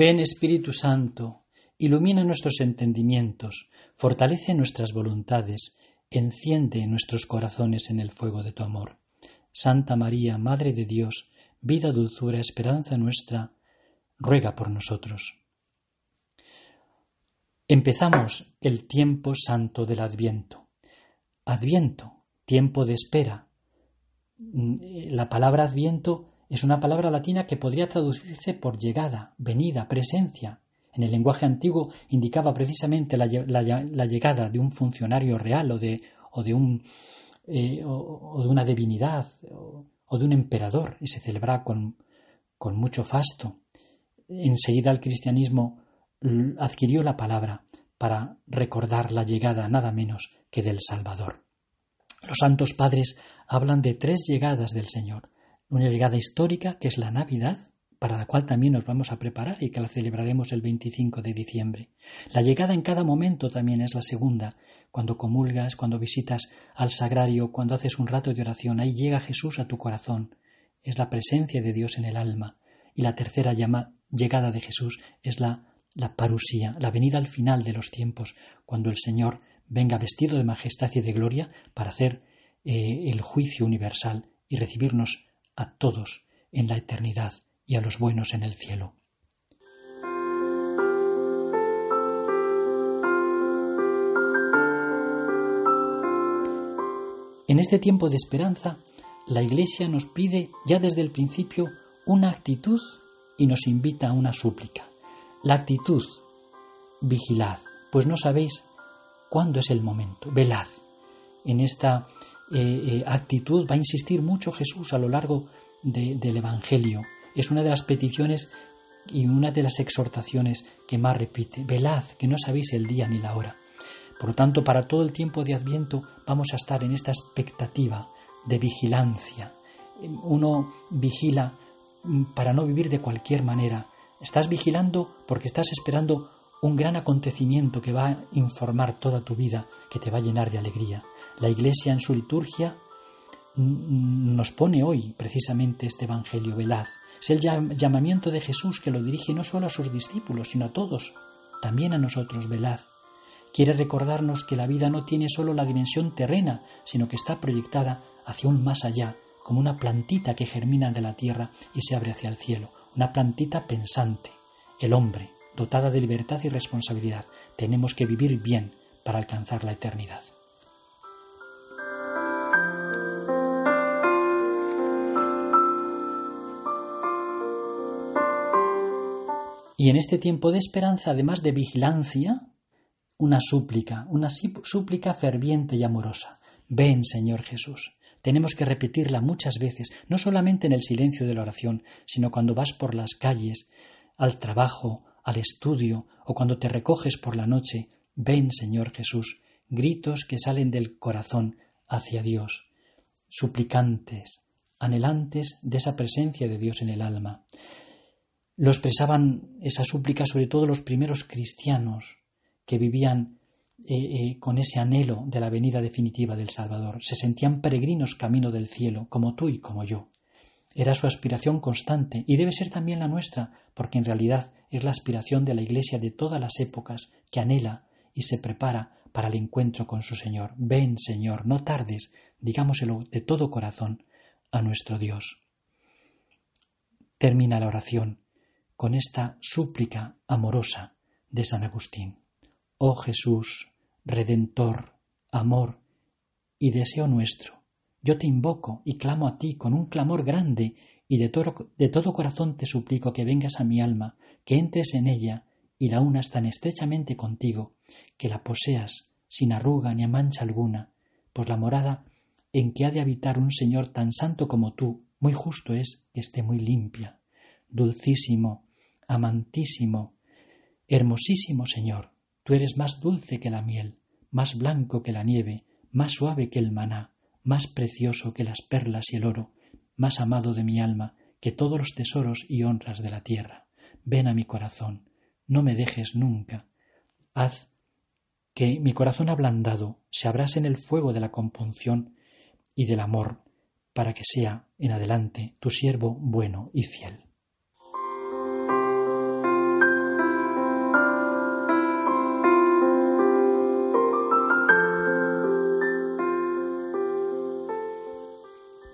Ven Espíritu Santo, ilumina nuestros entendimientos, fortalece nuestras voluntades, enciende nuestros corazones en el fuego de tu amor. Santa María, Madre de Dios, vida, dulzura, esperanza nuestra, ruega por nosotros. Empezamos el tiempo santo del Adviento. Adviento, tiempo de espera. La palabra Adviento es una palabra latina que podría traducirse por llegada, venida, presencia. En el lenguaje antiguo indicaba precisamente la, llegada de un funcionario real o de, o de, un, eh, o, de una divinidad o, de un emperador y se celebra con, con mucho fasto. Enseguida el cristianismo adquirió la palabra para recordar la llegada nada menos que del Salvador. Los santos padres hablan de tres llegadas del Señor una llegada histórica que es la Navidad, para la cual también nos vamos a preparar y que la celebraremos el 25 de diciembre. La llegada en cada momento también es la segunda, cuando comulgas, cuando visitas al sagrario, cuando haces un rato de oración, ahí llega Jesús a tu corazón. Es la presencia de Dios en el alma. Y la tercera llegada de Jesús es la, la parusía, la venida al final de los tiempos, cuando el Señor venga vestido de majestad y de gloria para hacer eh, el juicio universal y recibirnos a todos en la eternidad y a los buenos en el cielo. En este tiempo de esperanza, la Iglesia nos pide ya desde el principio una actitud y nos invita a una súplica. La actitud, vigilad, pues no sabéis cuándo es el momento, velad. En esta eh, eh, actitud va a insistir mucho Jesús a lo largo del Evangelio. Es una de las peticiones y una de las exhortaciones que más repite. Velad, que no sabéis el día ni la hora. Por lo tanto, para todo el tiempo de Adviento vamos a estar en esta expectativa de vigilancia. Uno vigila mm, para no vivir de cualquier manera. Estás vigilando porque estás esperando un gran acontecimiento que va a informar toda tu vida, que te va a llenar de alegría. La Iglesia en su liturgia nos pone hoy precisamente este Evangelio velaz. Es el llamamiento de Jesús que lo dirige no solo a sus discípulos, sino a todos, también a nosotros, velaz. Quiere recordarnos que la vida no tiene solo la dimensión terrena, sino que está proyectada hacia un más allá, como una plantita que germina de la tierra y se abre hacia el cielo, una plantita pensante. El hombre, dotada de libertad y responsabilidad, tenemos que vivir bien para alcanzar la eternidad. Y en este tiempo de esperanza, además de vigilancia, una súplica, una súplica ferviente y amorosa. Ven, Señor Jesús. Tenemos que repetirla muchas veces, no solamente en el silencio de la oración, sino cuando vas por las calles, al trabajo, al estudio o cuando te recoges por la noche. Ven, Señor Jesús. Gritos que salen del corazón hacia Dios, suplicantes, anhelantes de esa presencia de Dios en el alma. Lo expresaban esa súplica sobre todo los primeros cristianos que vivían eh, eh, con ese anhelo de la venida definitiva del Salvador. Se sentían peregrinos camino del cielo, como tú y como yo. Era su aspiración constante y debe ser también la nuestra, porque en realidad es la aspiración de la Iglesia de todas las épocas que anhela y se prepara para el encuentro con su Señor. Ven, Señor, no tardes, digámoselo de todo corazón a nuestro Dios. Termina la oración con esta súplica amorosa de San Agustín. Oh Jesús, Redentor, amor y deseo nuestro, yo te invoco y clamo a ti con un clamor grande y de todo, corazón te suplico que vengas a mi alma, que entres en ella y la unas tan estrechamente contigo, que la poseas sin arruga ni mancha alguna, pues la morada en que ha de habitar un Señor tan santo como tú, muy justo es que esté muy limpia. Dulcísimo, amantísimo, hermosísimo Señor, tú eres más dulce que la miel, más blanco que la nieve, más suave que el maná, más precioso que las perlas y el oro, más amado de mi alma que todos los tesoros y honras de la tierra. Ven a mi corazón, no me dejes nunca. Haz que mi corazón ablandado se abrase en el fuego de la compunción y del amor, para que sea en adelante tu siervo bueno y fiel.